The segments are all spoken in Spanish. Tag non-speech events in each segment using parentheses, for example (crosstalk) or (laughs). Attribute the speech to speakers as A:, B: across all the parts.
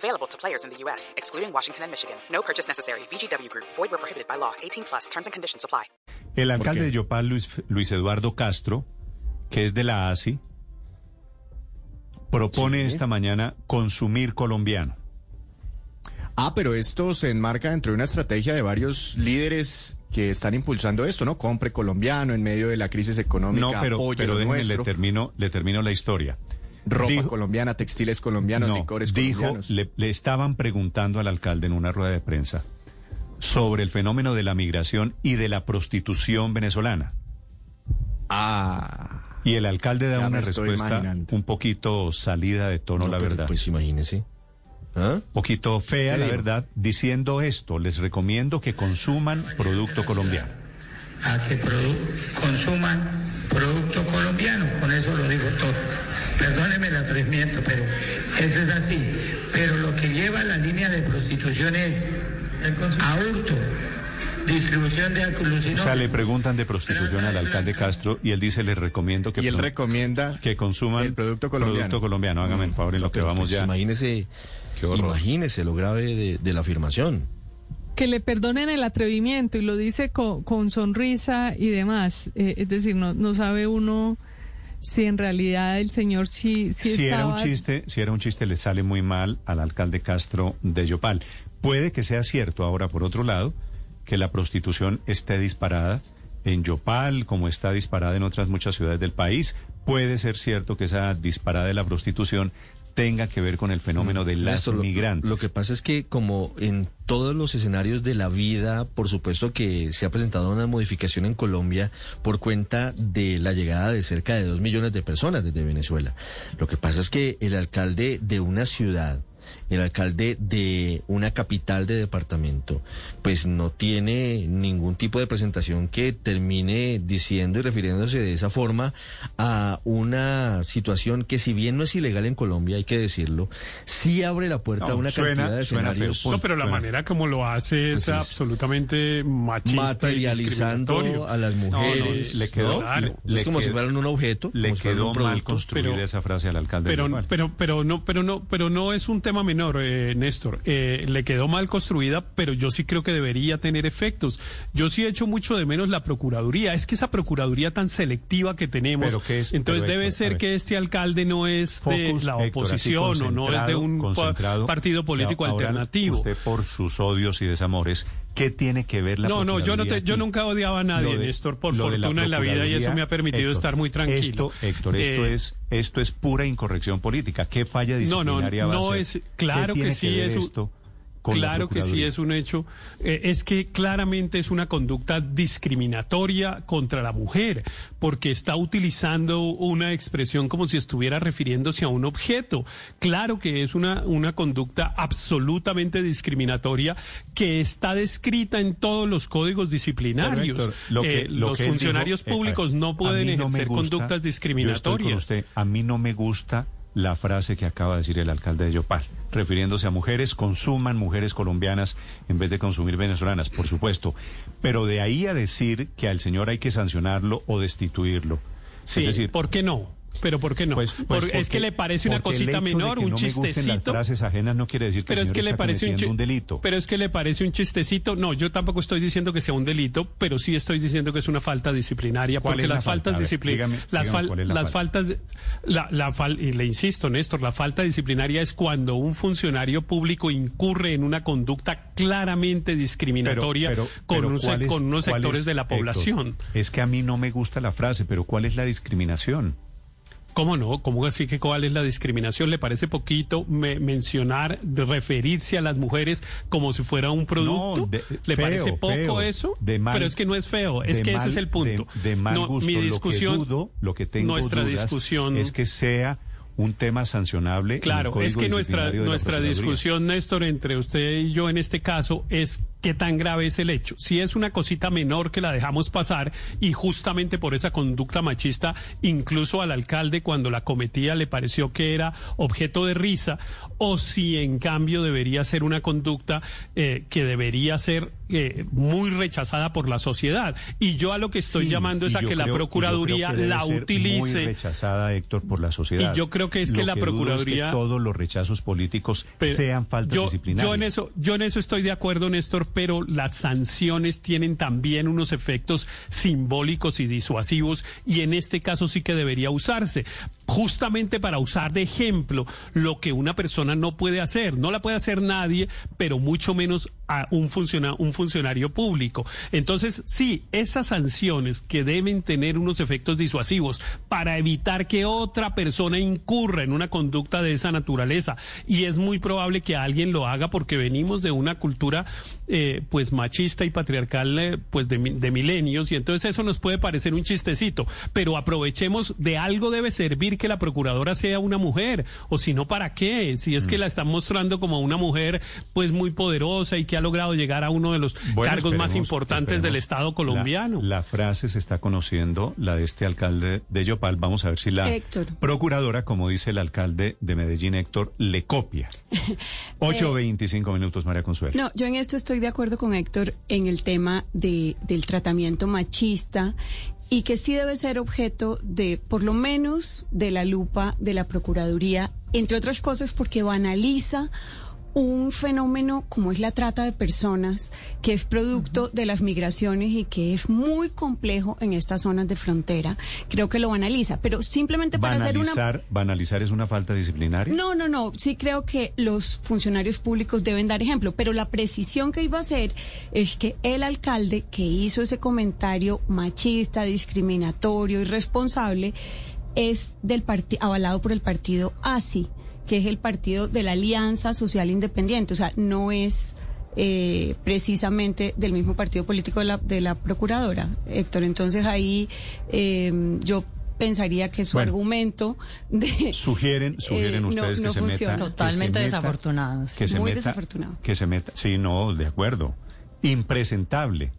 A: Available to players in the U.S., excluding Washington and Michigan. No purchase necessary. VGW Group. Void where prohibited by law. 18 plus. Terms and conditions apply.
B: El alcalde de Yopal, Luis, Luis Eduardo Castro, que es de la ASI, propone esta mañana consumir colombiano.
C: Ah, pero esto se enmarca dentro de una estrategia de varios líderes que están impulsando esto, ¿no? Compre colombiano en medio de la crisis económica.
B: No, pero,
C: apoye
B: pero
C: lo
B: déjenme, le termino, le termino la historia.
C: Ropa
B: Dijo-
C: colombiana, textiles colombianos,
B: No,
C: licores
B: dijo,
C: colombianos.
B: le, le estaban preguntando al alcalde en una rueda de prensa sobre el fenómeno de la migración y de la prostitución venezolana.
C: Ah,
B: Y el alcalde da una respuesta
C: imaginando.
B: un poquito salida de tono,
D: No,
B: la
D: pero,
B: verdad.
D: Pues imagínese. ¿Ah?
B: poquito fea,
C: ¿Qué
B: la verdad, diciendo esto, les recomiendo que consuman producto colombiano.
E: a que produ- consuman producto colombiano. Con eso lo pero eso es así. Pero lo que lleva la línea de prostitución es a hurto, distribución de
B: O
E: alucinógenos.
B: sea, le preguntan de prostitución al alcalde Castro y él dice, les recomiendo que,
C: y él recomienda
B: que consuman
C: el producto colombiano.
B: producto colombiano. Hágame el favor en lo que vamos
D: pues,
B: ya.
D: Imagínese, imagínese lo grave de, de la afirmación.
F: que le perdonen el atrevimiento y lo dice con, con sonrisa y demás. Eh, es decir, no, no sabe uno si en realidad el señor sí, sí
B: si era un chiste, si era un chiste, le sale muy mal al alcalde Castro de Yopal. Puede que sea cierto ahora, por otro lado, que la prostitución esté disparada en Yopal, como está disparada en otras muchas ciudades del país. Puede ser cierto que esa disparada de la prostitución tenga que ver con el fenómeno de las
D: lo-
B: migrantes.
D: Lo que pasa es que como en todos los escenarios de la vida, por supuesto que se ha presentado una modificación en Colombia por cuenta de la llegada de cerca de dos millones de personas desde Venezuela. Lo que pasa es que el alcalde de una ciudad el alcalde de una capital de departamento, pues no tiene ningún tipo de presentación que termine diciendo y refiriéndose de esa forma a una situación que si bien no es ilegal en Colombia, hay que decirlo, sí abre la puerta
B: No,
D: a una
B: suena-
D: cantidad de
B: suena
D: escenarios
B: feo.
G: No, pero la
B: Suena-
G: manera como lo hace es,
D: Pues es
G: absolutamente machista
D: materializando a las mujeres.
B: le quedó-
D: ¿no?
G: Claro.
B: le
D: es como si
B: quedó-
D: fueran un objeto.
B: Le
D: si
B: quedó
D: un
B: mal
D: producto.
B: construida
G: pero-
B: esa frase al alcalde de
G: Pero, pero, pero no, pero no, pero no es un tema menor, eh, Néstor. Eh, le quedó mal construida, pero yo sí creo que debería tener efectos. Yo sí echo mucho de menos la procuraduría. Es que esa procuraduría tan selectiva que tenemos,
B: Pero ¿qué es?
G: entonces
B: Pero,
G: debe
B: Héctor,
G: ser que este alcalde no es de la
B: Héctor,
G: oposición o no es de un partido político
B: ahora
G: alternativo.
B: Usted por sus odios y desamores, ¿qué tiene que ver la
G: No, no, yo no te- yo nunca odiaba a nadie,
B: de-
G: Néstor, por fortuna en la vida, y eso me ha permitido
B: Héctor,
G: estar muy tranquilo.
B: Esto, Héctor, esto
G: Eh,
B: es esto es pura incorrección política. ¿Qué falla
G: No, no,
B: disciplinaria a
G: no
B: ser?
G: es, claro
B: ¿Qué
G: que sí es
B: esto la
G: Claro que sí es un hecho. Eh, es que claramente es una conducta discriminatoria contra la mujer, porque está utilizando una expresión como si estuviera refiriéndose a un objeto. Claro que es una, una conducta absolutamente discriminatoria que está descrita en todos los códigos disciplinarios.
B: Pero, Héctor, lo que-
G: Eh,
B: lo
G: los
B: que
G: funcionarios
B: dijo,
G: públicos no pueden
B: no
G: ejercer
B: gusta-
G: conductas
B: Yo estoy con
G: discriminatorias.
B: usted. A mí no me gusta la frase que acaba de decir el alcalde de Yopal, refiriéndose a mujeres, consuman mujeres colombianas en vez de consumir venezolanas, por supuesto. Pero de ahí a decir que al señor hay que sancionarlo o destituirlo.
G: Sí,
B: es decir,
G: ¿por qué no? Pero ¿por qué no?
B: pues- pues
G: Por- es
B: porque-
G: que le parece una
B: porque
G: cosita menor, un
B: no las
G: chistecito.
B: frases ajenas no quiere decir que
G: Pero
B: el
G: es que le parece un,
B: delito.
G: Pero es que le parece un chistecito. No, yo tampoco estoy diciendo que sea un delito, pero sí estoy diciendo que es una falta disciplinaria,
B: ¿Cuál
G: porque
B: la
G: las
B: falta?
G: faltas disciplinarias, las, fal-
B: la
G: las
B: falta.
G: faltas, de- la, la fal- y le insisto, Néstor, la falta disciplinaria es cuando un funcionario público incurre en una conducta claramente discriminatoria
B: Pero-
G: con,
B: pero
G: un se-
B: ¿cuál es-
G: con unos sectores
B: es,
G: de la
B: Héctor?
G: población.
B: Es que a mí no me gusta la frase, pero ¿cuál es la discriminación?
G: ¿Cómo no? ¿Cómo así que cuál es la discriminación? ¿Le parece poquito me- mencionar, referirse a las mujeres como si fuera un producto?
B: No, de-
G: ¿Le
B: feo,
G: parece poco
B: feo,
G: eso?
B: de mal-
G: Pero es que no es feo, es que ese es el punto.
B: De, de mal
G: No,
B: gusto.
G: mi
B: Lo que
G: discusión,
B: dudo, lo que tengo
G: nuestra
B: dudas
G: discusión
B: es que sea un tema sancionable.
G: Claro, es que nuestra, nuestra discusión, Néstor, entre usted y yo en este caso es qué tan grave es el hecho. Si es una cosita menor que la dejamos pasar y justamente por esa conducta machista, incluso al alcalde cuando la cometía le pareció que era objeto de risa, o si en cambio debería ser una conducta eh, que debería ser eh, muy rechazada por la sociedad. Y yo a lo que estoy
B: Sí,
G: llamando es a que la Procuraduría
B: que
G: la
B: ser Muy
G: utilice.
B: rechazada, Héctor, por la sociedad.
G: Y yo creo que es que la
B: dudo es
G: Procuraduría-
B: todos los rechazos políticos
G: Pero
B: sean faltas
G: yo,
B: disciplinarias.
G: Yo en eso, yo en eso estoy de acuerdo, Néstor, pero las sanciones tienen también unos efectos simbólicos y disuasivos y en este caso sí que debería usarse, justamente para usar de ejemplo lo que una persona no puede hacer. No la puede hacer nadie, pero mucho menos a un, funciona- un funcionario público. Entonces, sí, esas sanciones que deben tener unos efectos disuasivos para evitar que otra persona incurra en una conducta de esa naturaleza. Y es muy probable que alguien lo haga porque venimos de una cultura eh, pues machista y patriarcal eh, pues de, de milenios y entonces eso nos puede parecer un chistecito, pero aprovechemos de algo debe servir que la procuradora sea una mujer o si no para qué, si es que
B: Mm.
G: la están mostrando como una mujer pues muy poderosa y que ha logrado llegar a uno de los
B: Bueno,
G: cargos más
B: esperemos,
G: importantes del. Estado colombiano.
B: La, la frase se está conociendo, la de este alcalde de Yopal. Vamos a ver si la
H: Héctor.
B: procuradora, como dice el alcalde de Medellín, Héctor, le copia. (laughs) 8.25 minutos, María Consuelo.
H: No, yo en esto estoy de acuerdo con Héctor en el tema de, del tratamiento machista y que sí debe ser objeto de, por lo menos, de la lupa de la Procuraduría, entre otras cosas porque banaliza un fenómeno como es la trata de personas, que es producto de las migraciones y que es muy complejo en estas zonas de frontera. Creo que lo banaliza, pero simplemente para hacer una...
B: Banalizar, banalizar es una falta disciplinaria.
H: No, no, no. Sí creo que los funcionarios públicos deben dar ejemplo, pero la precisión que iba a hacer es que el alcalde que hizo ese comentario machista, discriminatorio, irresponsable, es del parti- avalado por el partido ASI, que es el partido de la Alianza Social Independiente. O sea, no es eh, precisamente del mismo partido político de la, de la procuradora, Héctor. Entonces ahí eh, yo pensaría que su
B: Bueno.
H: argumento de
B: Sugieren, (laughs) sugieren
H: eh, no-
B: ustedes
H: no
B: que se
H: funciona.
B: meta. que
I: Totalmente
B: se meta-
I: desafortunado, sí.
B: Que se
H: Muy
B: meta-
H: desafortunado.
B: Que se meta. Sí, no, de acuerdo. Impresentable.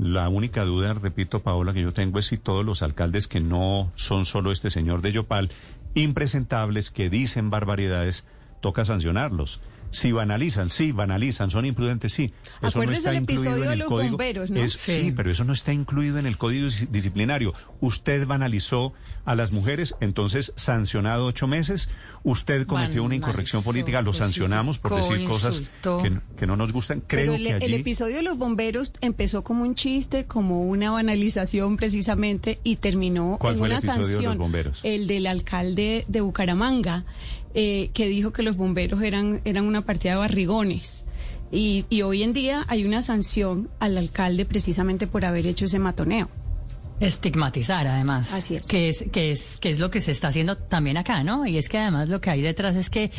B: La única duda, repito, Paola, que yo tengo es si todos los alcaldes que no son solo este señor de Yopal, impresentables, que dicen barbaridades, toca sancionarlos. Si banalizan, sí, banalizan, son imprudentes, sí. Eso
H: Acuérdese
B: está
H: el episodio de los
B: código.
H: bomberos, ¿no?
B: Es- sí.
I: Sí.
B: pero eso no está incluido en el código dis- disciplinario. Usted banalizó a las mujeres, entonces sancionado ocho meses. Usted cometió una incorrección política, lo sancionamos por decir cosas que, no- que no nos gustan. Creo
H: Pero el,
B: que allí...
H: el episodio de los bomberos empezó como un chiste, como una banalización precisamente, y terminó
B: ¿Cuál
H: en
B: fue el
H: una
B: episodio de los
H: sanción.
B: bomberos?
H: El del alcalde de Bucaramanga, eh, que dijo que los bomberos eran, eran una partida de barrigones. Y, y hoy en día hay una sanción al alcalde precisamente por haber hecho ese matoneo.
I: Estigmatizar, además.
H: Así es.
I: Que es, que es, que es lo que se está haciendo también acá, ¿no? Y es que además lo que hay detrás es que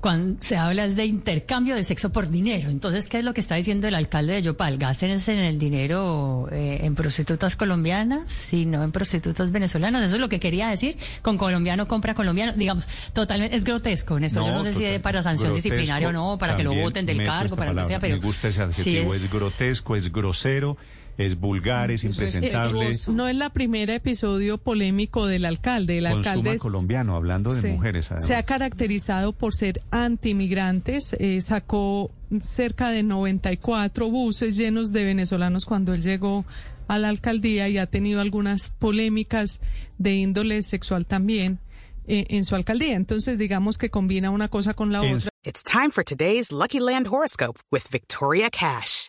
I: cuando se habla es de intercambio de sexo por dinero. Entonces, ¿qué es lo que está diciendo el alcalde de Yopal? Gástense en el dinero eh, en prostitutas colombianas y no en prostitutas venezolanas. Eso es lo que quería decir. Con colombiano compra colombiano. Digamos, totalmente, es grotesco, Néstor. Yo no sé si es para sanción
B: grotesco,
I: disciplinaria o no, para que lo voten del cargo, para lo que sea, pero.
B: Me gusta ese
I: sí
B: adjetivo, es... grotesco, es grosero, es vulgar, es impresentable.
F: No es la primera episodio polémico del alcalde. El alcalde es-
B: colombiano, hablando de
F: Sí.
B: mujeres. además.
F: Se ha caracterizado por ser antimigrantes. eh, sacó cerca de 94 buses llenos de venezolanos cuando él llegó a la alcaldía y ha tenido algunas polémicas de índole sexual también eh, en su alcaldía. Entonces, digamos que combina una cosa con la otra.
A: It's time for today's Lucky Land horoscope with Victoria Cash.